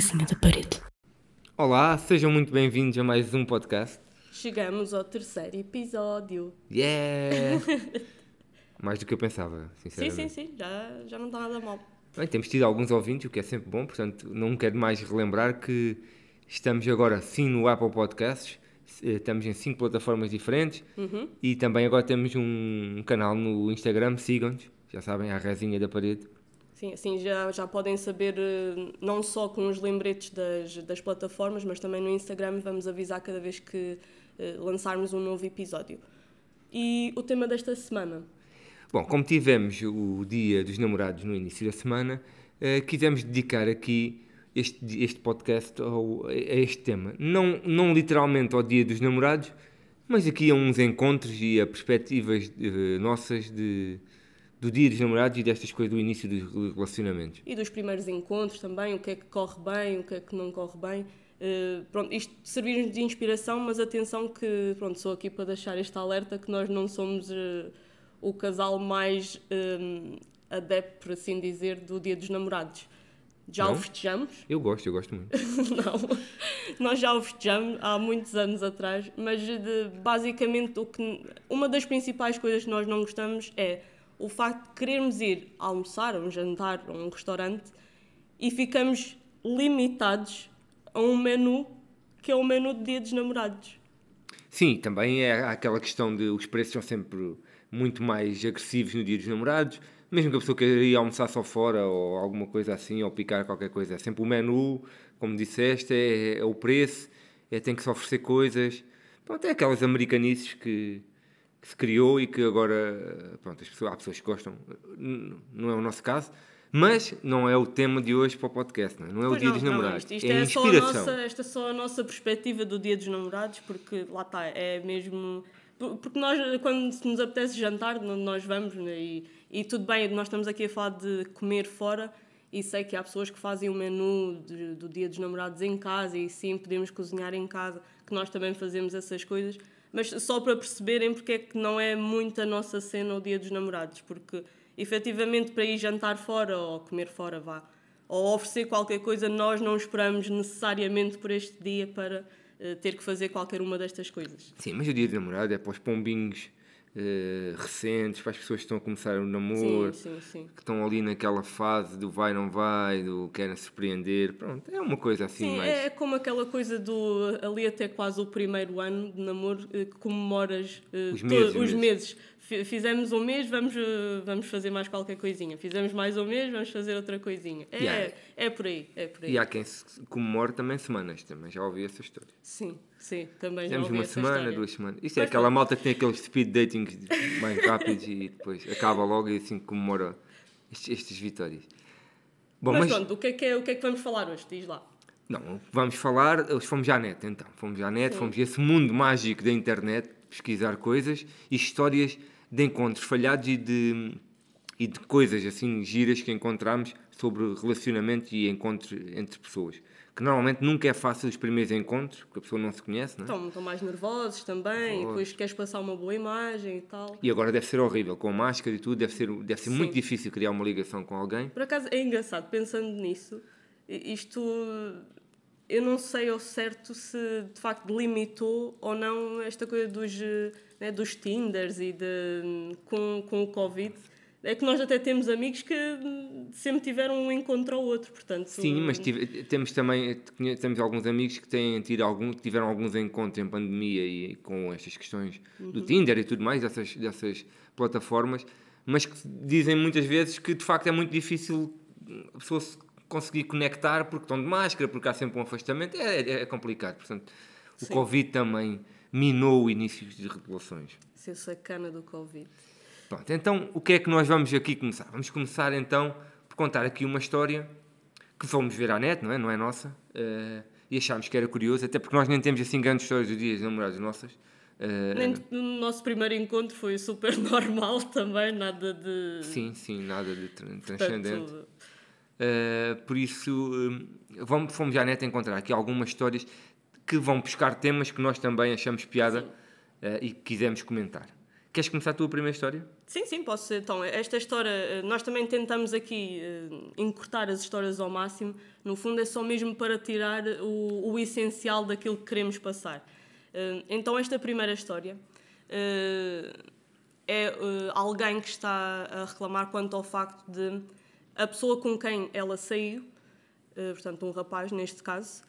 resinha da parede. Olá, sejam muito bem-vindos a mais um podcast. Chegamos ao terceiro episódio. Yeah! mais do que eu pensava, Sim, sinceramente. sim, sim, já, já não está nada mal. Bem, temos tido alguns ouvintes, o que é sempre bom, portanto, não quero mais relembrar que estamos agora sim no Apple Podcasts, eh, estamos em cinco plataformas diferentes e também agora temos um canal no Instagram, sigam-nos, já sabem, a resinha da parede. Sim, assim já, já podem saber, eh, não só com os lembretes das, das plataformas, mas também no Instagram vamos avisar cada vez que eh, lançarmos um novo episódio. E o tema desta semana? Bom, como tivemos o Dia dos Namorados no início da semana, eh, quisemos dedicar aqui este, este podcast ao, a este tema. Não, não literalmente ao Dia dos Namorados, mas aqui a uns encontros e a perspectivas eh, nossas de, do Dia dos Namorados e destas coisas do início dos relacionamentos. E dos primeiros encontros também, o que é que corre bem, o que é que não corre bem. Eh, pronto, isto servir-nos de inspiração, mas atenção que, pronto, sou aqui para deixar este alerta que nós não somos eh, o casal mais eh, adepto, por assim dizer, do Dia dos Namorados. Já Não? o festejamos? Eu gosto, eu gosto muito. não. Nós já o festejamos há muitos anos atrás, mas de- basicamente o que, uma das principais coisas que nós não gostamos é o facto de querermos ir almoçar, um jantar, um restaurante e ficamos limitados a um menu que é o menu de dia dos namorados. Sim, também é aquela questão de os preços são sempre muito mais agressivos no dia dos namorados, mesmo que a pessoa queira ir almoçar só fora ou alguma coisa assim, ou picar qualquer coisa. É sempre o menu, como disseste, é, é o preço, é, tem que se oferecer coisas. Pronto, é aquelas americanices que, que se criou e que agora, pronto, as pessoas, há pessoas que gostam, não é o nosso caso, mas não é o tema de hoje para o podcast, não é, não é o dia não, dos não, namorados, isto, isto é é só a inspiração. nossa, esta é só a nossa perspectiva do dia dos namorados, porque lá está, é mesmo. por- Porque nós, quando se nos apetece jantar, nós vamos né, e, e tudo bem, nós estamos aqui a falar de comer fora e sei que há pessoas que fazem o menu do dia dos namorados em casa e sim, podemos cozinhar em casa, que nós também fazemos essas coisas, mas só para perceberem porque é que não é muito a nossa cena o dia dos namorados, porque efetivamente para ir jantar fora ou comer fora, vá, ou oferecer qualquer coisa, nós não esperamos necessariamente por este dia para eh, ter que fazer qualquer uma destas coisas. Sim, mas o dia de namorado é para os pombinhos eh, recentes, para as pessoas que estão a começar o Sim, namoro, sim, sim. que estão ali naquela fase do vai não vai, do querem surpreender. Pronto, é uma coisa assim Sim, mais. é como aquela coisa do ali até quase o primeiro ano de namoro eh, que comemoras eh, Os meses, os meses. meses. Fi- Fizemos um mês, vamos, vamos fazer mais qualquer coisinha. Fizemos mais um mês, vamos fazer outra coisinha. É, Yeah. é por aí, é por aí. E há quem se comemore também semanas, também já ouvi essa história. Sim, sim, também já Temos ouvi uma semana, duas semanas. Isso é aquela malta que tem aqueles speed datings mais rápidos e depois acaba logo e assim comemora estes, estas vitórias. Bom, Mas, mas, pronto, o que, é que é, o que é que vamos falar hoje? Diz lá. Não, vamos falar, fomos à net então, fomos à net, fomos a esse mundo mágico da internet, pesquisar coisas e histórias de encontros falhados e de, e de coisas assim giras que encontramos sobre relacionamento e encontros entre pessoas. Que normalmente nunca é fácil os primeiros encontros, porque a pessoa não se conhece, não é? Estão, estão mais nervosos também, e depois queres passar uma boa imagem e tal. E agora deve ser horrível, com máscara e tudo, deve ser, deve ser Sim. muito difícil criar uma ligação com alguém. Por acaso é engraçado, pensando nisso, isto eu não sei ao certo se de facto delimitou ou não esta coisa dos, eh, né, dos Tinders e de, com, com o Covid. É que nós até temos amigos que sempre tiveram um encontro ao outro, portanto... Sim, mas tive- temos também temos alguns amigos que têm tido algum, que tiveram alguns encontros em pandemia e com estas questões do Tinder e tudo mais, dessas, dessas plataformas, mas que dizem muitas vezes que de facto é muito difícil a pessoa se conseguir conectar porque estão de máscara, porque há sempre um afastamento, é, é- é complicado. Portanto, o Sim. Covid também minou o início de relações. Ser sacana do Covid. Pronto, então o que é que nós vamos aqui começar? Vamos começar então por contar aqui uma história que fomos ver à net, não é? Não é nossa. eh, e achámos que era curioso, até porque nós nem temos assim grandes histórias de dias de namorados nossas. eh, Nem no nosso primeiro encontro foi super normal também, nada de... sim, sim, nada de tran- transcendente. Eh, por isso, vamos, fomos à net encontrar aqui algumas histórias que vão buscar temas que nós também achamos piada e que quisemos comentar. Queres começar a tua primeira história? Sim, sim, posso ser. Então, esta história, eh, nós também tentamos aqui uh, encurtar as histórias ao máximo. No fundo, é só mesmo para tirar o, o essencial daquilo que queremos passar. Uh, então, esta primeira história é alguém que está a reclamar quanto ao facto de a pessoa com quem ela saiu, portanto, um rapaz neste caso,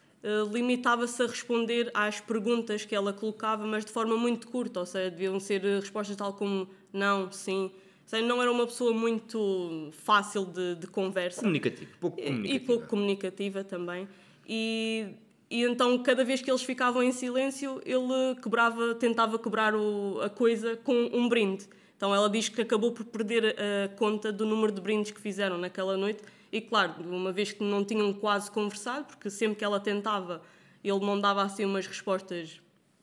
limitava-se a responder às perguntas que ela colocava, mas de forma muito curta, ou seja, deviam ser respostas tal como não, sim. Seja, não era uma pessoa muito fácil de, de conversa. Comunicativa, pouco comunicativa. E, pouco comunicativa também. E, e então, cada vez que eles ficavam em silêncio, ele quebrava, tentava quebrar o, a coisa com um brinde. Então, ela diz que acabou por perder a conta do número de brindes que fizeram naquela noite e claro, uma vez que não tinham quase conversado, porque sempre que ela tentava, ele não dava assim umas respostas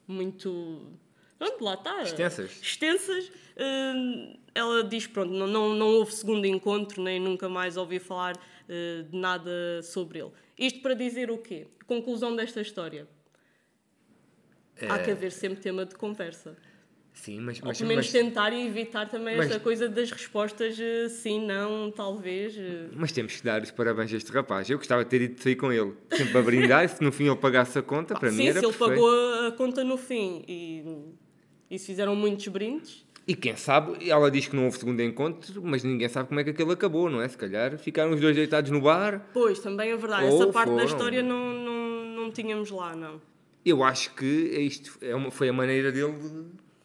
muito. Pronto, lá está. Extensas. Extensas. Hum, ela diz: pronto, não, não, não houve segundo encontro, nem nunca mais ouvi falar uh, de nada sobre ele. Isto para dizer o quê? Conclusão desta história. É... Há que haver sempre tema de conversa. Sim, mas, mas, pelo menos mas, tentar e evitar também mas, esta coisa das respostas eh, sim, não, talvez. Eh. Mas temos que dar os parabéns a este rapaz. Eu gostava de ter ido sair com ele, sempre a brindar, se no fim ele pagasse a conta, para sim, mim era se perfeito. ele pagou a conta no fim e, e se fizeram muitos brindes. E quem sabe, ela diz que não houve segundo encontro, mas ninguém sabe como é que aquilo acabou, não é? Se calhar ficaram os dois deitados no bar. Pois, também é verdade. Essa parte foram. da história não, não, não tínhamos lá, não. Eu acho que isto é uma, foi a maneira dele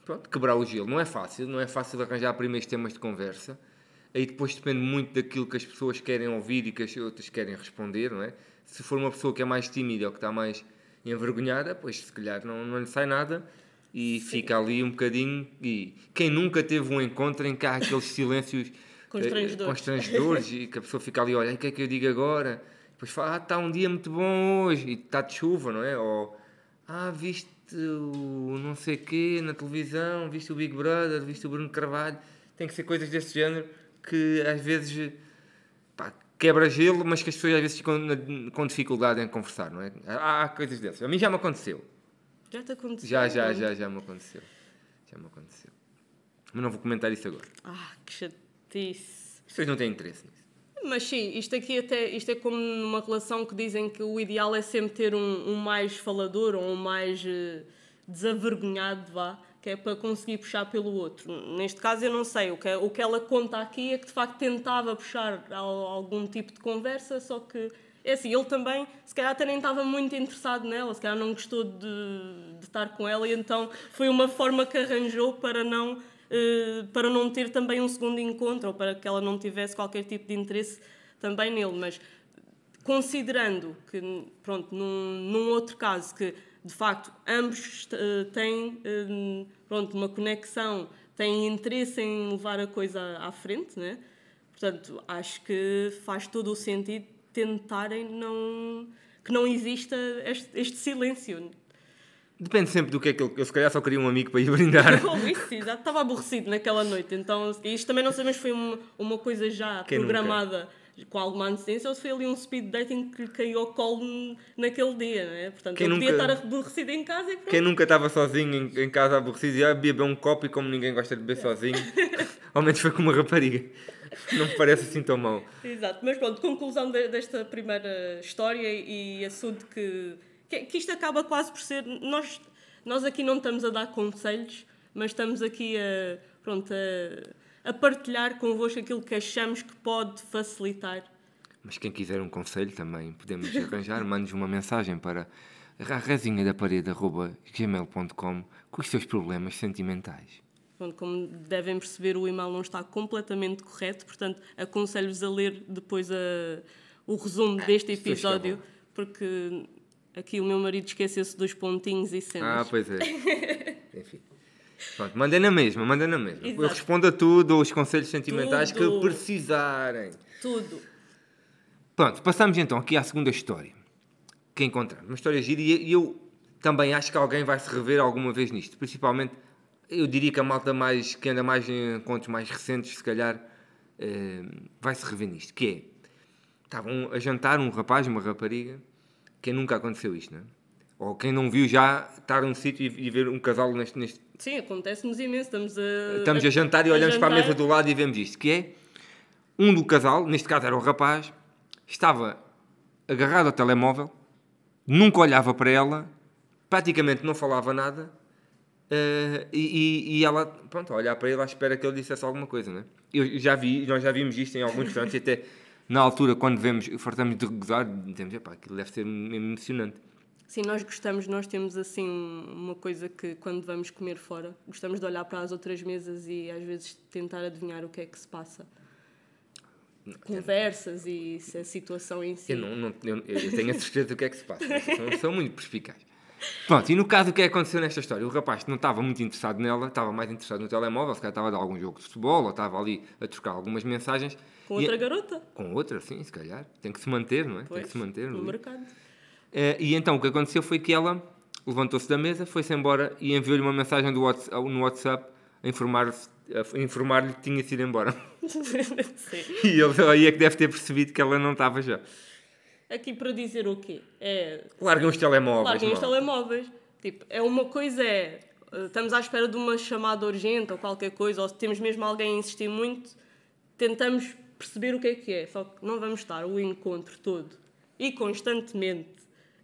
pronto, quebrar o gelo. Não é fácil, não é fácil arranjar primeiros temas de conversa. Aí depois depende muito daquilo que as pessoas querem ouvir e que as outras querem responder, não é? Se for uma pessoa que é mais tímida ou que está mais envergonhada, pois se calhar não, não lhe sai nada e Sim. fica ali um bocadinho. E quem nunca teve um encontro em que há aqueles silêncios constrangedores, eh, constrangedores e que a pessoa fica ali, olha, o que é que eu digo agora? Depois fala, ah, está um dia muito bom hoje e está de chuva, não é? Ou, ah, viste o não sei quê na televisão, viste o Big Brother, viste o Bruno Carvalho. Tem que ser coisas desse género que às vezes pá, quebra gelo, mas que as pessoas às vezes ficam com dificuldade em conversar, não é? Há, coisas dessas. A mim já me aconteceu. Já te aconteceu? Já, já, já, já me aconteceu. Já me aconteceu. Mas não vou comentar isso agora. Ah, que chatice. As pessoas não têm interesse nisso. Mas sim, isto aqui até isto é como numa relação que dizem que o ideal é sempre ter um, um mais falador ou um mais uh, desavergonhado, vá, que é para conseguir puxar pelo outro. Neste caso eu não sei, o que, o que ela conta aqui é que de facto tentava puxar algum tipo de conversa, só que é assim, ele também, se calhar até nem estava muito interessado nela, se calhar não gostou de, de estar com ela e então foi uma forma que arranjou para não para não ter também um segundo encontro ou para que ela não tivesse qualquer tipo de interesse também nele. Mas considerando que, pronto, num, num outro caso que de facto ambos uh, têm uh, pronto, uma conexão, têm interesse em levar a coisa à frente, né? portanto, acho que faz todo o sentido tentarem não, que não exista este, este silêncio. Depende sempre do que é que ele. Eu se calhar só queria um amigo para ir brindar. isso, estava aborrecido naquela noite. Então, isto também não sabemos se foi uma, uma coisa já Quem programada nunca? com alguma antecedência ou se foi ali um speed dating que lhe caiu ao colo naquele dia, né? Portanto, Quem ele nunca... podia estar aborrecido em casa e pronto. Quem nunca estava sozinho em, em casa aborrecido e ah, bebia um copo e como ninguém gosta de beber sozinho, ao menos foi com uma rapariga. Não me parece assim tão mal. Exato, mas pronto, conclusão de, desta primeira história e assunto que que, que isto acaba quase por ser. Nós, nós aqui não estamos a dar conselhos, mas estamos aqui a, pronto, a, a partilhar convosco aquilo que achamos que pode facilitar. Mas quem quiser um conselho também podemos arranjar, mande-nos uma mensagem para a resinha da parede gmail.com com os seus problemas sentimentais. Pronto, como devem perceber, o e-mail não está completamente correto, portanto, aconselho-vos a ler depois a, o resumo deste episódio, porque Aqui o meu marido esqueceu-se dos pontinhos e cenas. Ah, pois é. Enfim. Pronto, mandem na mesma, mandem na mesma. Exato. Eu respondo a tudo, os conselhos sentimentais tudo. que precisarem. Tudo. Pronto, passamos então aqui à segunda história que encontramos. Uma história gira e eu também acho que alguém vai se rever alguma vez nisto. Principalmente, eu diria que a malta mais, que anda mais em encontros mais recentes, se calhar, eh, vai se rever nisto. Que é, estavam a jantar um rapaz e uma rapariga quem nunca aconteceu isto, não é? Ou quem não viu já estar num sítio e, e ver um casal neste, neste. Sim, acontece-nos imenso. Estamos a, Estamos a jantar e olhamos para a mesa do lado e vemos isto, que é um do casal, neste caso era o rapaz, estava agarrado ao telemóvel, nunca olhava para ela, praticamente não falava nada, uh, e, e, ela, pronto, a olhar para ele à espera que ele dissesse alguma coisa, né? Eu já vi, nós já vimos isto em alguns restaurantes, e até na altura, quando vemos, fartamos de gozar, dizemos, epá, aquilo deve ser emocionante. Sim, nós gostamos, nós temos assim uma coisa que quando vamos comer fora, gostamos de olhar para as outras mesas e às vezes tentar adivinhar o que é que se passa. Conversas e se a situação em si. Eu, não, não eu, eu, tenho a certeza do que é que se passa. São, são muito perspicazes. Pronto, e no caso, o que é que aconteceu nesta história? O rapaz não estava muito interessado nela, estava mais interessado no telemóvel, se calhar estava a dar algum jogo de futebol, ou estava ali a trocar algumas mensagens. Com outra garota? Com outra, sim, se calhar. Tem que se manter, não é? Pois, Tem que se manter. No mercado. Uh, e então o que aconteceu foi que ela levantou-se da mesa, foi-se embora e enviou-lhe uma mensagem WhatsApp, no WhatsApp a informar-lhe informar que tinha sido embora. e ele aí é que deve ter percebido que ela não estava já. Aqui para dizer o quê? É... Larguem os telemóveis. Larguem os telemóveis. Tipo, é uma coisa é... Eh, estamos à espera de uma chamada urgente ou qualquer coisa, ou se temos mesmo alguém a insistir muito, tentamos perceber o que é que é. Só que não vamos estar o encontro todo e constantemente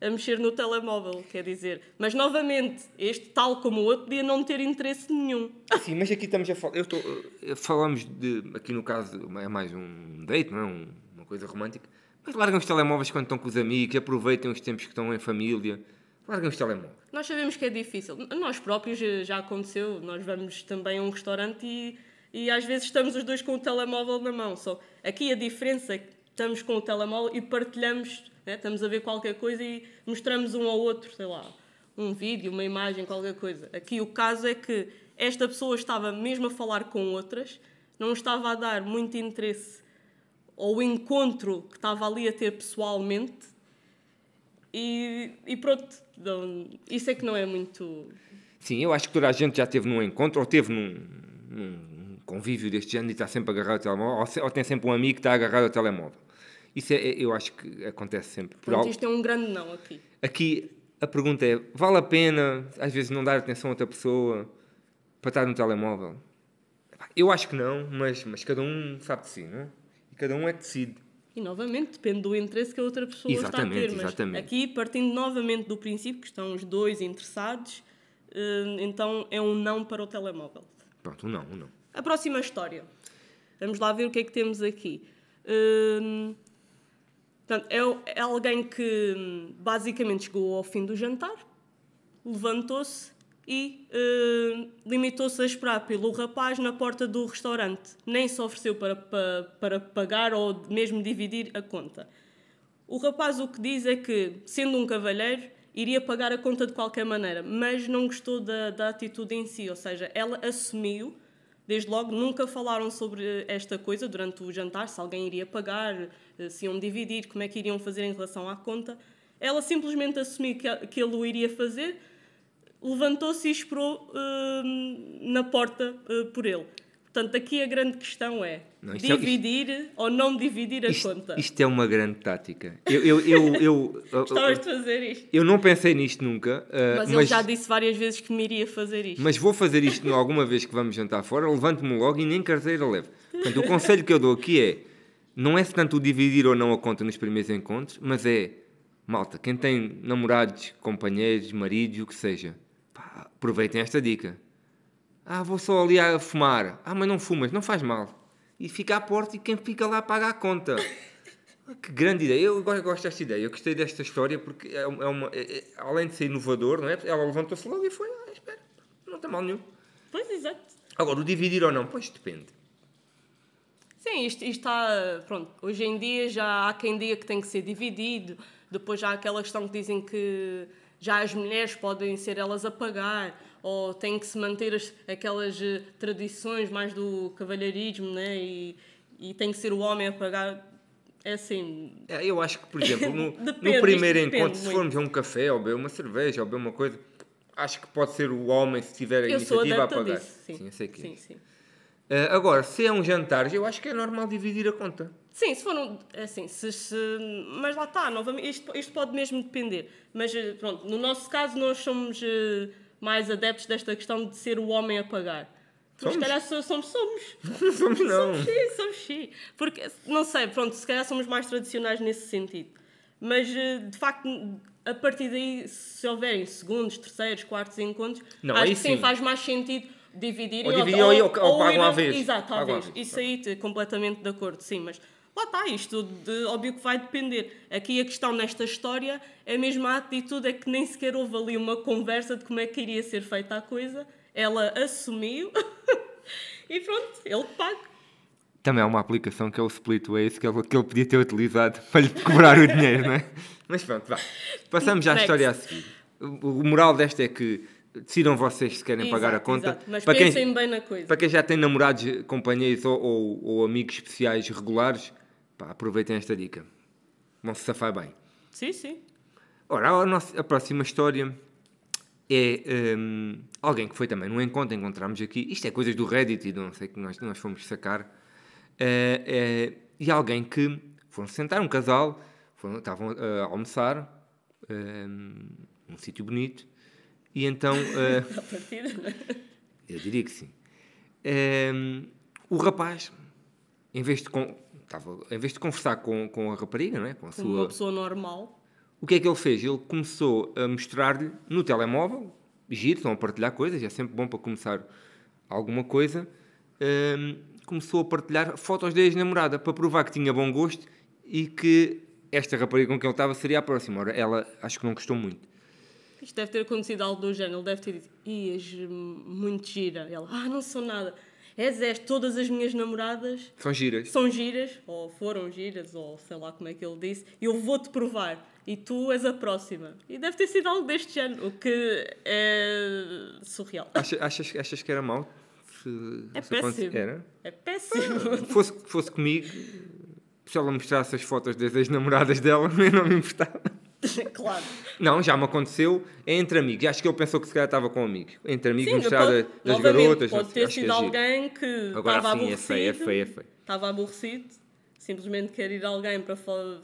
a mexer no telemóvel, quer dizer. Mas novamente, este, tal como o outro, podia não ter interesse nenhum. Sim, mas aqui estamos a falar. Eu estou, eh, falamos de. Aqui no caso, é mais um date, não é? Um, uma coisa romântica. Mas largam os telemóveis quando estão com os amigos, aproveitem os tempos que estão em família. Largam os telemóveis. Nós sabemos que é difícil. Nós próprios já aconteceu. Nós vamos também a um restaurante e, e às vezes estamos os dois com o telemóvel na mão. Só aqui a diferença é que estamos com o telemóvel e partilhamos né? Estamos a ver qualquer coisa e mostramos um ao outro, sei lá, um vídeo, uma imagem, qualquer coisa. Aqui o caso é que esta pessoa estava mesmo a falar com outras, não estava a dar muito interesse ao encontro que estava ali a ter pessoalmente e, e pronto, então, isso é que não é muito. Sim, eu acho que toda a gente já teve num encontro ou teve num, num convívio deste género e está sempre agarrado ao telemóvel, ou, ou tem sempre um amigo que está agarrado ao telemóvel. Isso é, eu acho que acontece sempre. Por Pronto, isto é um grande não aqui. Aqui a pergunta é: vale a pena, às vezes, não dar atenção a outra pessoa para estar no telemóvel? Eu acho que não, mas, mas cada um sabe de si, não é? E cada um é que decide. E novamente depende do interesse que a outra pessoa exatamente, está a ter. Mas exatamente. aqui, partindo novamente do princípio que estão os dois interessados, eh, então é um não para o telemóvel. Pronto, um não, um não. A próxima história. Vamos lá ver o que é que temos aqui. Uh, Portanto, é, é alguém que hum, basicamente chegou ao fim do jantar, levantou-se e uh, limitou-se a esperar pelo rapaz na porta do restaurante. Nem se ofereceu para, para, para pagar ou mesmo dividir a conta. O rapaz o que diz é que, sendo um cavalheiro, iria pagar a conta de qualquer maneira, mas não gostou da, da atitude em si, ou seja, ela assumiu Desde logo, nunca falaram sobre esta coisa durante o jantar, se alguém iria pagar, eh, se iam dividir, como é que iriam fazer em relação à conta. Ela simplesmente assumiu que, ele o iria fazer, levantou-se e esperou uh, na porta uh, por ele. Portanto, aqui a grande questão é não, dividir é, isto, ou não dividir a isto, conta. Isto é uma grande tática. Eu, eu, eu, eu, Estavas de fazer isto. Eu não pensei nisto nunca. Uh, mas, ele já disse várias vezes que me iria fazer isto. Mas vou fazer isto alguma vez que vamos jantar fora, levanto-me logo e nem carteira levo. Portanto, o conselho que eu dou aqui é: não é tanto o dividir ou não a conta nos primeiros encontros, mas é, malta, quem tem namorados, companheiros, maridos, o que seja, pá, aproveitem esta dica ah, vou só ali a fumar. Ah, mas não fumas, não faz mal. E fica à porta e quem fica lá paga a conta. Que grande ideia. Eu gosto desta ideia. Eu gostei desta história porque é uma, é, é, além de ser inovador, não é? Ela levantou-se logo e foi, ah, espera, não tem mal nenhum. Pois, exato. Agora, o dividir ou não, pois depende. Sim, isto, isto está. Pronto, hoje em dia já há quem diga que tem que ser dividido. Depois já há aquela questão que dizem que já as mulheres podem ser elas a pagar ou tem que se manter as, aquelas eh, tradições mais do cavalheirismo, né? E, e tem que ser o homem a pagar. É assim. É, eu acho que, por exemplo, no, depende, no primeiro encontro, se formos a um café ou beber uma cerveja ou beber uma coisa, acho que pode ser o homem, se tiver a eu iniciativa, a pagar. Disso, sim. sim, eu sei que é sim, sim. Uh, agora, se é um jantar, eu acho que é normal dividir a conta. Sim, se for um, assim, se, se, mas lá está, novamente, isto, isto pode mesmo depender. Mas eh, pronto, no nosso caso nós somos uh, mais adeptos desta questão de ser o homem a pagar. Somos? se calhar somos. Somos, somos não. Somos sim, somos sim. Porque, não sei, pronto, se calhar somos mais tradicionais nesse sentido. Mas, uh, de facto, a partir daí, se houverem segundos, terceiros, quartos encontros, não, acho que sim, sim faz mais sentido dividir ou, dividir, ou, ou, ou, ou pagam à vez. Exato, talvez. Isso aí, completamente de acordo, sim, mas lá está, isto de, óbvio que vai depender. Aqui a questão nesta história é mesmo a atitude, é que nem sequer houve ali uma conversa de como é que iria ser feita a coisa. Ela assumiu e pronto, ele paga. Também há uma aplicação que é o Splitways que ele, que ele podia ter utilizado para lhe cobrar o dinheiro, não é? Mas pronto, vá. Passamos à história a seguir. O moral desta é que decidam vocês se querem exato, pagar a conta. Exato. Mas para pensem quem, bem na coisa. Para quem já tem namorados, companheiros ou, ou, ou amigos especiais regulares, Pá, aproveitem esta dica. Vão se safar bem. Sim, sim. Ora, a, nossa, a próxima história é um, alguém que foi também num encontro, encontramos aqui. Isto é coisas do Reddit e não sei que nós, nós fomos sacar. É, é, e alguém que foram sentar, um casal, foram, estavam a almoçar um, num sítio bonito. E então. Uh, eu diria que sim. Um, o rapaz, em vez de estava, em vez de conversar com, com a rapariga, não é? com a sua... uma pessoa normal, o que é que ele fez? Ele começou a mostrar-lhe no telemóvel, giro, estão a partilhar coisas, é sempre bom para começar alguma coisa. Um, começou a partilhar fotos da ex-namorada para provar que tinha bom gosto e que esta rapariga com quem ele estava seria a próxima. Ora, ela acho que não gostou muito. Isto deve ter acontecido algo do género. Ele deve ter dito, ias muito gira. Ela, ah, não sou nada és, todas as minhas namoradas são giras. São giras, ou foram giras, ou sei lá como é que ele disse, e eu vou-te provar. E tu és a próxima. E deve ter sido algo deste género, o que é surreal. Achas, achas, achas que era mau? É péssimo. Era? É péssimo. Ah, fosse, fosse comigo, se ela mostrasse as fotos das ex-namoradas dela, eu não me importava. claro. Não, já me aconteceu entre amigos. Acho que ele pensou que se calhar estava com um amigo. Entre amigos, mostrar das garotas. Pode ter sido é alguém que Agora, estava sim, aborrecido. É feio, é feio, é feio. Estava aborrecido. Simplesmente quer ir alguém para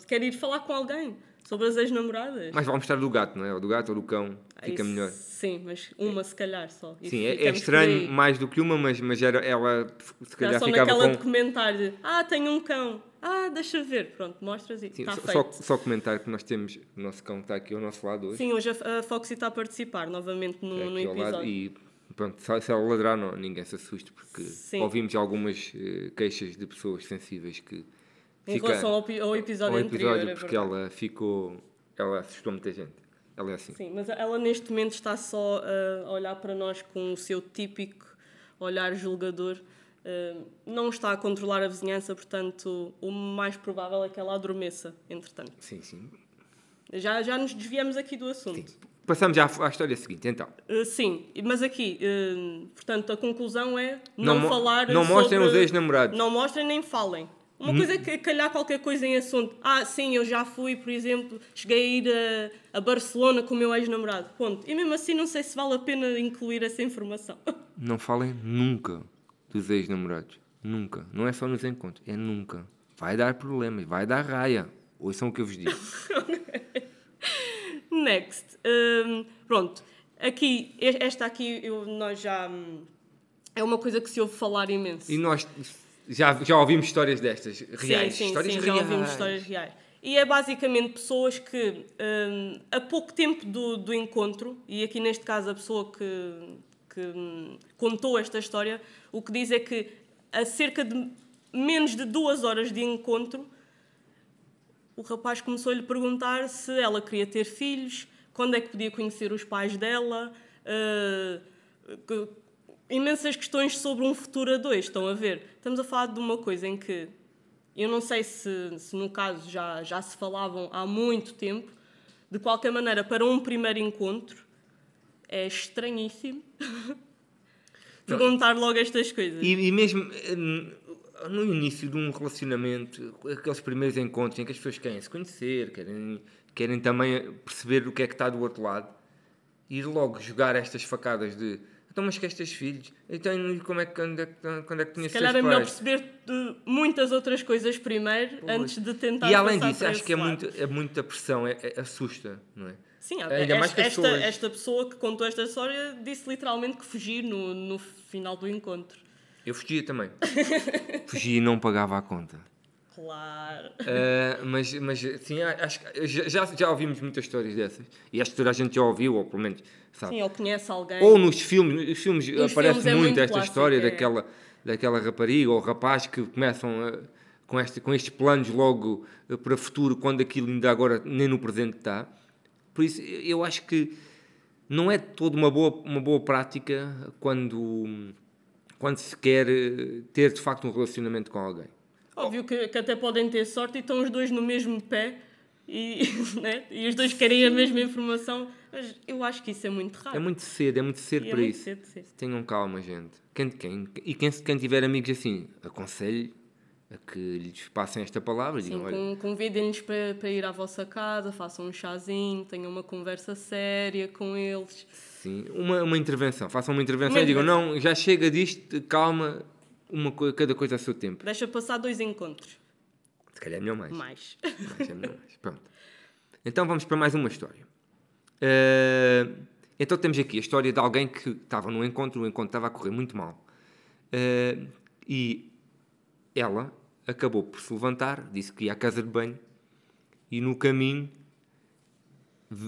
quer ir falar com alguém sobre as ex-namoradas. Mas vamos mostrar do gato, não é? Ou do gato ou do cão. Fica Isso, melhor. Sim, mas uma se calhar só. Isso sim, é, é estranho mais do que uma, mas, mas era, ela se calhar Já só ficava naquela com... documentário. Ah, tenho um cão. Ah, deixa ver. Pronto, mostras e está feito. Só, só comentar que nós temos, o nosso cão está aqui ao nosso lado hoje. Sim, hoje a, a Foxy está a participar novamente no, é no episódio. e pronto, se ela ladrar, não, ninguém se assuste, porque Sim. ouvimos algumas uh, queixas de pessoas sensíveis que. Em fica, relação ao, ao episódio, ao episódio anterior. É porque ela ficou. Ela assustou muita gente. Ela é assim. Sim, mas ela neste momento está só a olhar para nós com o seu típico olhar julgador não está a controlar a vizinhança, portanto, o mais provável é que ela adormeça, entretanto. Sim, sim. Já, já nos desviamos aqui do assunto. Sim. Passamos já à história seguinte, então. Uh, sim, mas aqui, uh, portanto, a conclusão é não, não falar Não mostrem sobre... os ex-namorados. Não mostrem nem falem. Uma hum. coisa é que calhar qualquer coisa em assunto. Ah, sim, eu já fui, por exemplo, cheguei a ir a, a Barcelona com o meu ex-namorado. Ponto. E mesmo assim não sei se vale a pena incluir essa informação. Não falem nunca dos ex-namorados. Nunca. Não é só nos encontros, é nunca. Vai dar problemas, vai dar raia. Ouçam o que eu vos digo. Next. Um, pronto. Aqui, esta aqui, eu, nós já. É uma coisa que se ouve falar imenso. E nós já, já ouvimos histórias destas, reais. Sim, sim, histórias sim, reais. já ouvimos histórias reais. E é basicamente pessoas que, um, a pouco tempo do, do encontro, e aqui neste caso a pessoa que, que hum, contou esta história, o que diz é que a cerca de menos de duas horas de encontro, o rapaz começou a lhe perguntar se ela queria ter filhos, quando é que podia conhecer os pais dela, uh, que, imensas questões sobre um futuro a dois. Estão a ver? Estamos a falar de uma coisa em que eu não sei se, se no caso já, já se falavam há muito tempo. De qualquer maneira, para um primeiro encontro, é estranhíssimo perguntar logo estas coisas. E, e, mesmo hum, no início de um relacionamento, aqueles primeiros encontros em que as pessoas querem se conhecer, querem, querem também perceber o que é que está do outro lado, ir logo jogar estas facadas de Então, mas que estes filhos? Então, como é que, quando é que, quando é que tinha Se calhar é melhor perceber de muitas outras coisas primeiro antes de tentar E além disso, acho que é, muito, é muita pressão, é, é- assusta, não é? Sim, Ainda esta, mais esta, pessoas- esta pessoa que contou esta história disse literalmente que fugiu no, no final do encontro. Eu fugia também. fugia e não pagava a conta. Claro. Uh, mas, mas sim, acho que já, já, ouvimos muitas histórias dessas. E acho que toda a gente já ouviu, ou pelo menos sabe. Sim, ou conhece alguém. Ou nos filmes, nos filmes Nos aparece filmes é muito, esta clássico, história é. daquela, daquela rapariga ou rapaz que começam a- com, este, com estes planos logo eh, para o futuro, quando aquilo ainda agora nem no presente está. Por isso, eu acho que não é toda uma boa, uma boa prática quando, quando se quer eh, ter de facto um relacionamento com alguém. Óbvio que, que até podem ter sorte e estão os dois no mesmo pé e, né? e os dois querem a mesma informação, mas eu acho que isso é muito raro. É muito cedo, é muito cedo E é para muito isso. cedo, sim. Tenham calma, gente. Quem, quem, e quem, quem tiver amigos assim, aconselho que lhes passem esta palavra. Sim, digam, convidem-nos para, para ir à vossa casa, façam um chazinho, tenham uma conversa séria com eles. sim, uma, uma intervenção. Façam uma intervenção Uma e digam, não, já chega disto, calma, uma, cada coisa a seu tempo. Deixa passar dois encontros. Se calhar é melhor mais. Mais. Mais, é melhor mais. Pronto. Então vamos para mais uma história. Eh, então temos aqui a história de alguém que estava num encontro, o encontro estava a correr muito mal. Eh, e ela acabou por se levantar, disse que ia à casa de banho e no caminho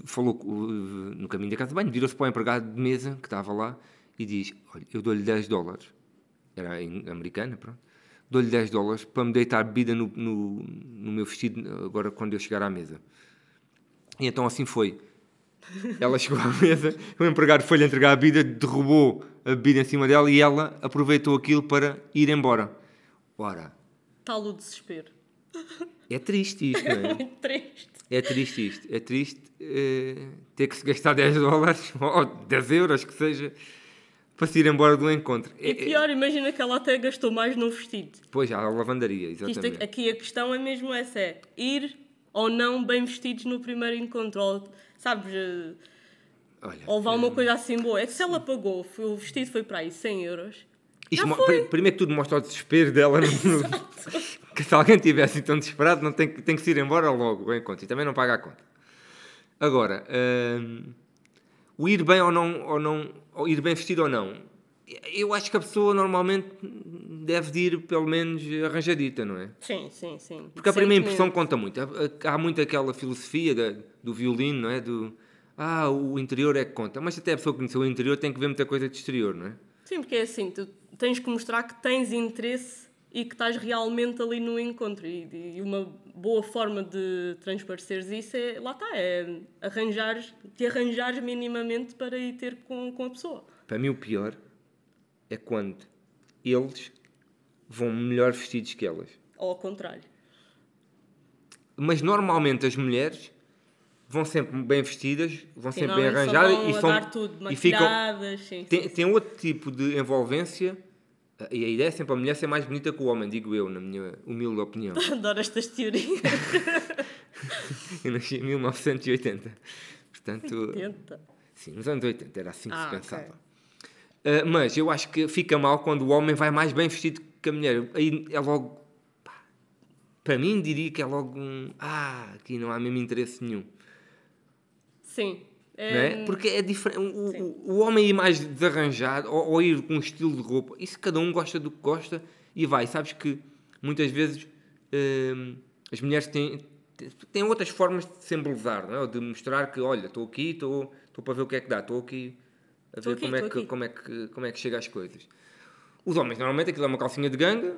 falou no caminho da casa de banho, virou-se para o empregado de mesa que estava lá e diz: Olha, eu dou-lhe 10 dólares. Era americana, pronto. Dou-lhe 10 dólares para me deitar bebida no, no, no meu vestido agora quando eu chegar à mesa. E então assim foi. Ela chegou à mesa, o empregado foi-lhe entregar a bebida, derrubou a bebida em cima dela e ela aproveitou aquilo para ir embora. Ora, Tal o desespero. é triste isto, não é? Muito triste. É triste isto. É triste eh, ter que se gastar 10 dólares ou 10 euros, que seja, para se ir embora do encontro. E É- pior, imagina que ela até gastou mais no vestido. Pois, a lavandaria, Que isto exatamente. aqui, a questão é mesmo essa: é ir ou não bem vestidos no primeiro encontro. Ou, sabes, eh, Olha, ou levar uma coisa assim boa. É que se ela pagou, foi- o vestido foi para aí 100 euros. Isto pri- primeiro que tudo mostra o desespero dela. no- que se alguém estivesse tão desesperado, não tem, que- tem que se ir embora logo ao encontro. E também não paga a conta. Agora, hum, o ir bem ou não, ou não, ou ir bem vestido ou não, eu acho que a pessoa normalmente deve de ir pelo menos arranjadita, não é? Sim, sim, sim. Porque a primeira impressão conta muito. Há- Há muito aquela filosofia da- do violino, não é? Do, ah, o interior é que conta. Mas até a pessoa que conheceu o interior tem que ver muita coisa de exterior, não é? Sim, porque é assim: tu tens que mostrar que tens interesse e que estás realmente ali no encontro. E, e uma boa forma de transpareceres isso é, lá está, é arranjares, te arranjares minimamente para ir ter com, com a pessoa. Para mim o pior é quando eles vão melhor vestidos que elas. Ou ao contrário. Mas normalmente as mulheres vão sempre bem vestidas, vão sempre bem arranjadas e, são, tudo, e ficam. sim, Tem, sim, tem outro tipo de envolvência e a ideia é sempre a mulher ser mais bonita que o homem, digo eu, na minha humilde opinião. Adoro estas teorias. Eu nasci em 1980. Portanto, Tenta. sim, nos anos 80 era assim que Ah, se pensava. Ah, mas eu acho que fica mal quando o homem vai mais bem vestido que a mulher. Aí é logo. pá, para mim, diria que é logo um. Ah, aqui não há mesmo interesse nenhum. Sim. É, é? Porque é diferente. O, o, homem ir mais desarranjado ou, ou ir com um estilo de roupa, isso cada um gosta do que gosta e vai. Sabes que muitas vezes hum, as mulheres têm, têm outras formas de se embelezar, não é? De mostrar que, olha, estou aqui, estou para ver o que é que dá, estou aqui a ver aqui, como, é que, como, é que, como é que chega às coisas. Os homens, normalmente, aquilo é uma calcinha de ganga,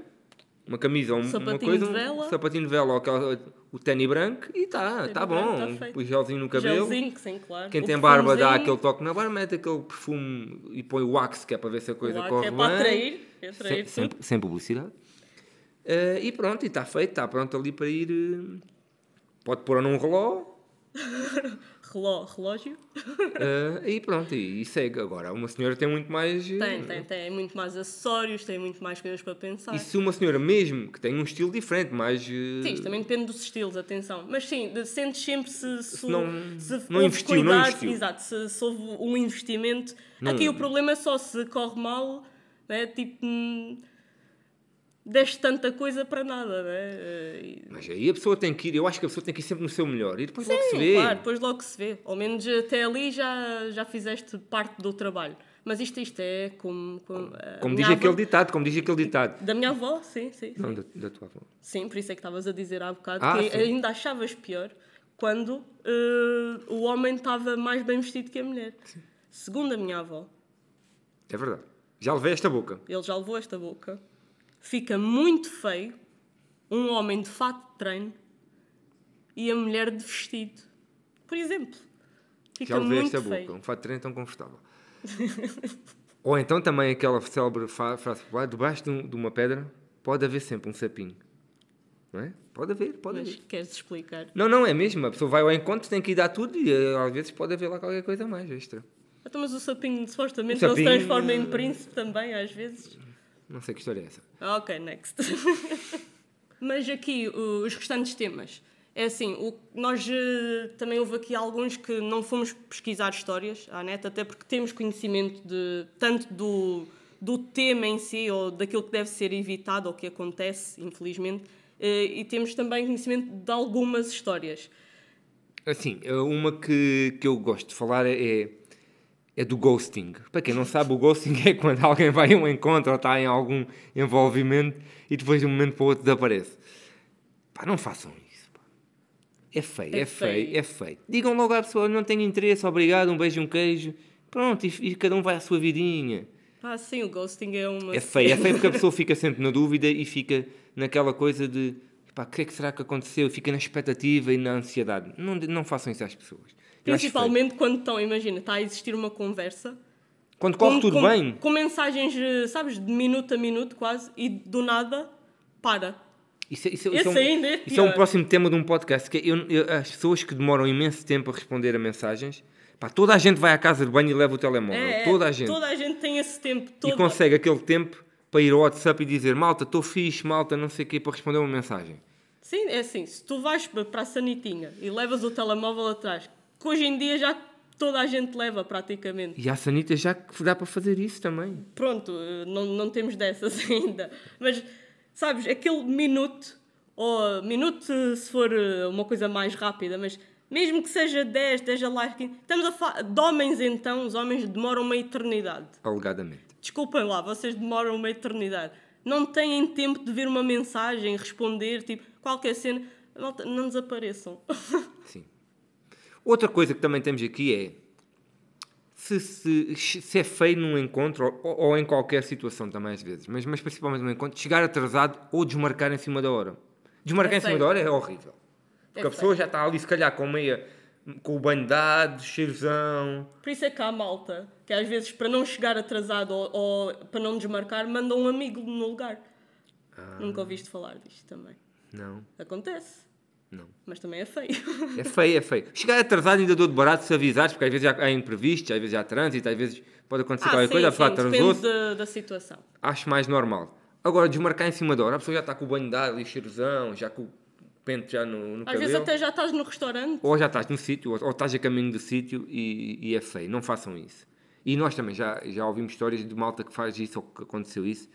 uma camisa, um, uma coisa, de um vela. sapatinho de vela ou o ténis branco e está, está branco, bom. tá o gelzinho no cabelo. Gelzinho, sim, claro. Quem O tem barba dá aquele toque na barba, mete aquele perfume e põe o wax, que é para ver se a coisa ar, corre é bem. para atrair. é atrair sem, sem, sem publicidade. Eh, e pronto, e está feito, está pronto ali para ir. eh, pode pôr num reló, reló- relógio. Ah, e pronto, e, e segue. Agora, uma senhora tem muito mais. eh, Tem, tem, tem muito mais acessórios, tem muito mais coisas para pensar. E se uma senhora mesmo que tem um estilo diferente, mais. eh, Sim, isto também depende dos estilos, atenção. Mas sim, sentes sempre se, se, não- se não investiu, não cuidado, investiu. Exato, se, se houve um investimento. Não- Aqui o problema é só se corre mal, né? tipo, hum, deste tanta coisa para nada. Né? Eh, e- Mas aí a pessoa tem que ir, eu acho que a pessoa tem que ir sempre no seu melhor. E depois logo se Sim, vê. claro, depois logo se vê. Ao menos até ali já, já fizeste parte do trabalho. Mas isto, isto é como. Como, Como minha diz aquele avó- ditado, como diz aquele ditado. Da minha avó, sim, sim. sim. Não, da, da tua avó. Sim, por isso é que estavas a dizer há bocado Ah, que sim. ainda achavas pior quando eh, o homem estava mais bem vestido que a mulher. Segundo a minha avó, É verdade. Já levei esta boca. ele já levou esta boca, fica muito feio um homem de fato de treino e a mulher de vestido. Por exemplo. Fica Já levei esta feio. boca. Um fato de treino tão confortável. Ou então também aquela célebre frase popular: debaixo de, um- uma pedra pode haver sempre um sapinho. Não é? Pode haver, pode Mas haver. queres explicar? Não, não, é mesmo. A pessoa vai ao encontro, tem que ir dar tudo e eh, às vezes pode haver lá qualquer coisa mais extra. Então, mas o sapinho supostamente O não se sapinho, transforma em eh, príncipe também, às vezes. Não sei que história é essa. Ok, next. Mas aqui, os restantes temas. É assim, o, nós eh, também houve aqui alguns que não fomos pesquisar histórias à net, até porque temos conhecimento de tanto do, do tema em si, ou daquilo que deve ser evitado, ou que acontece, infelizmente, eh, e temos também conhecimento de algumas histórias. Assim, eh, uma que, que eu gosto de falar é, é do ghosting. Para quem não sabe, o ghosting é quando alguém vai a um encontro ou está em algum envolvimento e depois de um momento para o outro desaparece. Pá, não façam isso. pá. É feio, é, É feio, feio. é feio. Digam logo à pessoa, não tenho interesse, obrigado, um beijo e um queijo. Pronto, e, e cada um vai à sua vidinha. Ah, sim, o ghosting é uma. É feio, é feio porque a pessoa fica sempre na dúvida e fica naquela coisa de pá, o que é que será que aconteceu? Fica na expectativa e na ansiedade. Não, não façam isso às pessoas. Principalmente quando estão, imagina, está a existir uma conversa Quando corre com, tudo com- bem, Com mensagens, eh, sabes, de minuto a minuto quase, e do nada, para. isso, é- isso, é- isso é um, ainda é isso é um próximo tema de um podcast. Que é eu- eu- as pessoas que demoram imenso tempo a responder a mensagens, pá, toda a gente vai à casa de banho e leva o telemóvel. É, é, toda a gente. Toda a gente tem esse tempo todo. E consegue aquele tempo para ir ao WhatsApp e dizer malta, estou fixe, malta, não sei o quê, para responder uma mensagem. Sim, é assim, se tu vais pa- para a sanitinha e levas o telemóvel atrás, que hoje em dia já toda a gente leva praticamente. E a Sanita já que dá para fazer isso também. Pronto, não, não temos dessas ainda. Mas, sabes, aquele minuto, ou minuto se for eh, uma coisa mais rápida, mas mesmo que seja 10, 10 a like, 15, estamos a falar de homens então, os homens demoram uma eternidade. Alegadamente. Desculpem lá, vocês demoram uma eternidade. Não têm tempo de ver uma mensagem, responder, tipo, qualquer cena. Malta, Não desapareçam. Sim. Outra coisa que também temos aqui é se, se, se é feio num encontro ou, ou em qualquer situação também às vezes, mas, mas principalmente num encontro, chegar atrasado ou desmarcar em cima da hora. Desmarcar É em cima feio. da hora é horrível. Porque É a pessoa já está ali se calhar com meia com o banho dado, cheirozão. Por isso é que há malta que às vezes, para não chegar atrasado ou, ou para não desmarcar, manda um amigo no lugar. Nunca ouviste falar disto também. Não, Acontece, não. mas também é feio. É feio, é feio. Chegar atrasado ainda dou de barato se avisares, porque às vezes há, há imprevistos, às vezes há trânsito, às vezes pode acontecer Ah, qualquer sim, coisa, a pessoa sim, depende atrasou-se. da, da situação. acho mais normal. Agora, desmarcar em cima da hora, a pessoa já está com o banho dado ali, cheirosão, já com o pente já no, no Às cabelo. vezes até já estás no restaurante. Ou já estás no sítio, ou, ou estás a caminho do sítio e, e é feio. Não façam isso. E nós também já, já ouvimos histórias de malta que faz isso ou que aconteceu isso.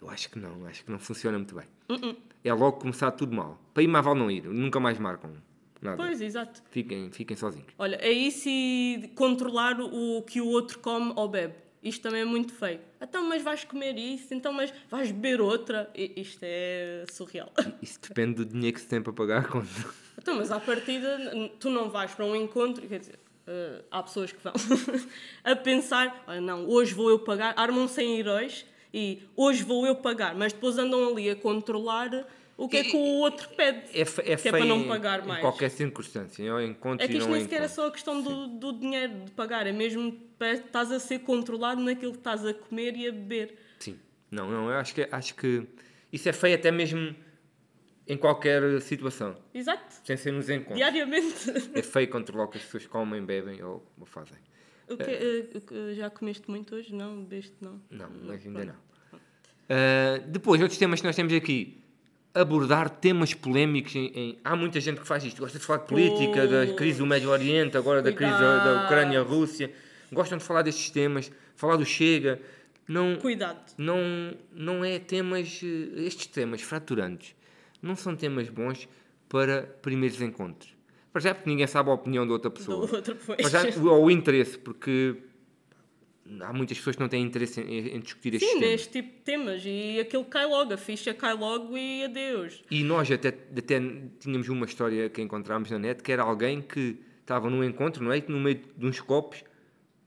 Eu acho que não, acho que não funciona muito bem. Uh-uh. É logo começar tudo mal. Para ir mais vale não ir, nunca mais marcam nada. Pois, exato. Fiquem, fiquem sozinhos. Olha, é isso e controlar o que o outro come ou bebe. Isto também é muito feio. Então, mas vais comer isso? Então, mas vais beber outra? Isto é surreal. Isso depende do dinheiro que se tem para pagar a conta. Então, mas à partida, tu não vais para um encontro, quer dizer, eh, há pessoas que vão a pensar, olha, não, hoje vou eu pagar, armam-se em heróis e hoje vou eu pagar, mas depois andam ali a controlar o que é que o outro pede. É, é Que é para não em- pagar em mais. qualquer circunstância. Ou encontro É que isto não nem sequer é só a questão do, do dinheiro de pagar, é mesmo estás a ser controlado naquilo que estás a comer e a beber. Sim. Não, não, eu acho que, acho que isso é feio até mesmo em qualquer situação, Exato. sem ser nos encontros. Diariamente. É feio controlar o que as pessoas comem, bebem ou, ou fazem. Que- eh, o que- já comeste muito hoje? Não, bebeste não? Não, mas ainda não. Ah, depois, outros temas que nós temos aqui. Abordar temas polémicos em, em- Há muita gente que faz isto. Gosta de falar de política, da crise do Médio Oriente, agora da crise da, Cuidado. Ucrânia-Rússia. Gostam de falar destes temas, falar do Chega. Não, Cuidado. não, não é temas... eh, Estes temas fraturantes não são temas bons para primeiros encontros. Para já, porque ninguém sabe a opinião da outra pessoa. pois. Para já, ou o interesse, porque há muitas pessoas que não têm interesse em, em discutir estes Sim, temas. neste tipo de temas. E aquilo cai logo, a ficha cai logo e adeus. E nós até, até tínhamos uma história que encontramos na net, que era alguém que estava num encontro, não é? E no meio de uns copos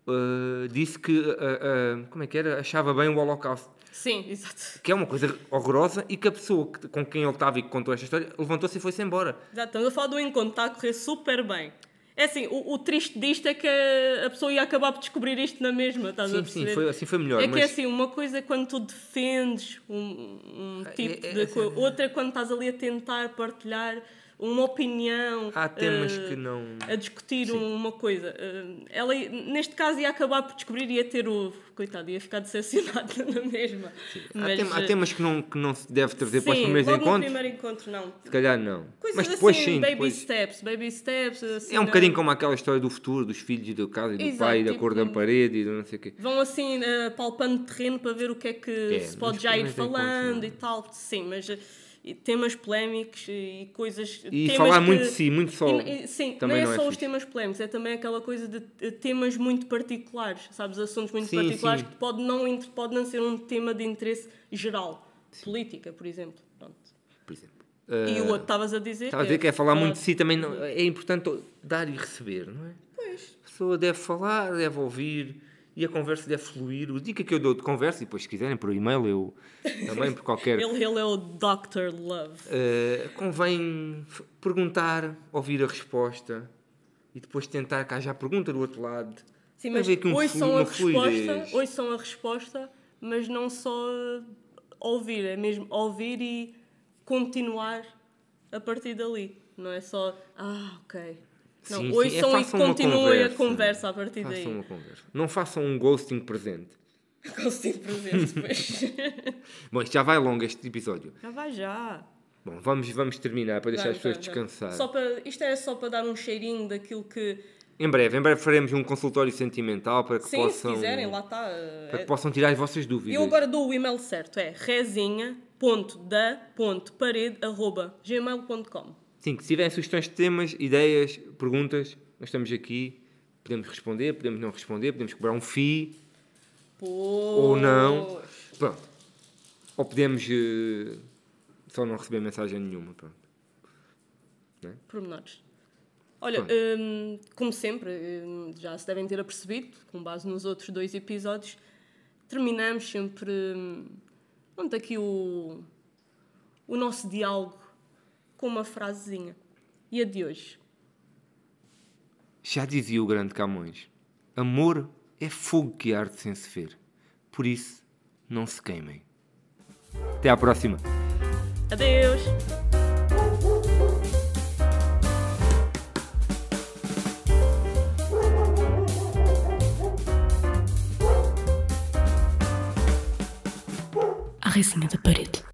ah, disse que, ah, ah, como é que era? Achava bem o Holocausto. Sim, exato. Que é uma coisa horrorosa e que a pessoa que- com quem ele estava e que contou esta história levantou-se e foi-se embora. Já estamos a falar do encontro, está a correr super bem. É assim, o, o triste disto é que a pessoa ia acabar por descobrir isto na mesma, estás a Sim, perceber? sim, foi, assim foi melhor. É que mas é assim, uma coisa é quando tu defendes um, um tipo é- é- de coisa, outra é quando estás ali a tentar partilhar uma opinião. há temas eh, que não. a discutir uma coisa. Eh, Ela, neste caso, ia acabar por descobrir e ia ter o. Coitado, ia ficar decepcionada na mesma. Há, tem- há temas que não, que não se deve trazer para os sim, primeiros logo no encontros. primeiro encontro, não. Se calhar não. Coisas mas depois assim, sim. baby depois- steps, baby steps. Assim, É um não- bocadinho como aquela história do futuro, dos filhos e do casa e do Exato, pai, da tipo- cor da parede e do não sei o quê. Vão assim eh, palpando terreno para ver o que é que se pode já ir encontros, falando e tal. Sim, mas eh, e temas polémicos e coisas. E falar que- muito de si, muito só. E- e- sim, também não é não é só os fixe. temas polémicos, é também aquela coisa de temas muito particulares, sabes? Assuntos muito Sim, particulares sim. que pode não, pode não ser um tema de interesse geral. Política, por exemplo. Pronto. Por exemplo. E Ah, o outro estavas a dizer. Estava a dizer que é falar muito de si também. Não, é importante dar e receber, não é? Pois. A pessoa deve falar, deve ouvir e a conversa deve fluir. O dica que eu dou de conversa, e depois se quiserem por e-mail, eu também por qualquer. Ele, ele é o Dr. Love. Uh, convém perguntar, ouvir a resposta e depois tentar que haja a pergunta do outro lado. Sim, mas haver aqui um ouçam flu- a resposta, ouçam a resposta, mas não só eh, ouvir, é mesmo ouvir e continuar a partir dali. Não é só, ah, ok. Não, Sim, sim, é, ouçam e façam continuem a conversa. a partir Façam daí. uma conversa. Não façam um ghosting presente. Consigo presente, pois. Bom, isto já vai longo este episódio. Já vai já. Bom, vamos, vamos terminar para deixar Vai, as pessoas vai, vai. descansar. Só para, isto era só para dar um cheirinho daquilo que. Em breve, em breve faremos um consultório sentimental para que Sim, possam se quiserem, lá está. para que possam tirar as vossas dúvidas. Eu agora dou o e-mail certo, é resinha.da.parede.gmail.com Sim, que se tiverem sugestões de temas, ideias, perguntas, nós estamos aqui. Podemos responder, podemos não responder, podemos cobrar um FII ou não. Pronto. Ou podemos eh, só não receber mensagem nenhuma. Pronto. Pormenores. Olha, hum, como sempre, hum, já se devem ter apercebido, com base nos outros dois episódios, terminamos sempre. Hum, pronto, aqui o, o nosso diálogo com uma frasezinha. E a de hoje? Já dizia o grande Camões: amor é fogo que arde sem se ver. Por isso, não se queimem. Até à próxima. Adeus! A resenha da parede.